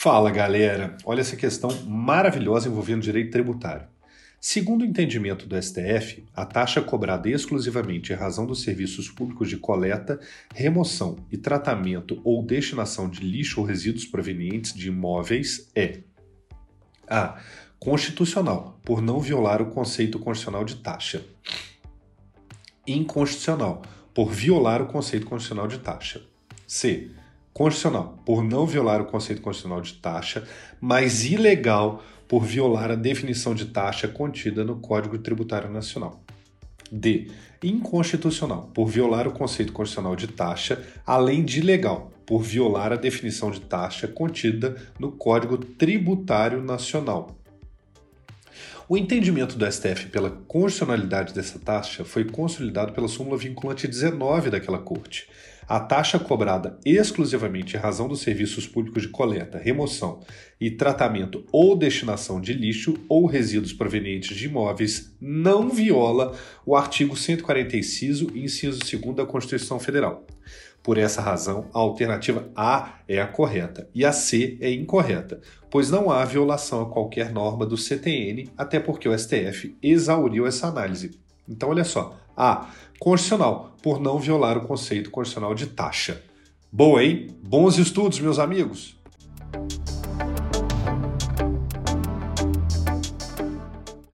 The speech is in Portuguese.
Fala galera, olha essa questão maravilhosa envolvendo direito tributário. Segundo o entendimento do STF, a taxa cobrada exclusivamente em razão dos serviços públicos de coleta, remoção e tratamento ou destinação de lixo ou resíduos provenientes de imóveis é a. Constitucional, por não violar o conceito constitucional de taxa. Inconstitucional, por violar o conceito constitucional de taxa. C constitucional, por não violar o conceito constitucional de taxa, mas ilegal por violar a definição de taxa contida no Código Tributário Nacional. D. Inconstitucional, por violar o conceito constitucional de taxa, além de ilegal, por violar a definição de taxa contida no Código Tributário Nacional. O entendimento do STF pela constitucionalidade dessa taxa foi consolidado pela súmula vinculante 19 daquela corte. A taxa cobrada exclusivamente em razão dos serviços públicos de coleta, remoção e tratamento ou destinação de lixo ou resíduos provenientes de imóveis não viola o artigo 146, inciso 2 da Constituição Federal. Por essa razão, a alternativa A é a correta e a C é incorreta, pois não há violação a qualquer norma do CTN, até porque o STF exauriu essa análise. Então, olha só. A. Constitucional, por não violar o conceito constitucional de taxa. Boa, hein? Bons estudos, meus amigos!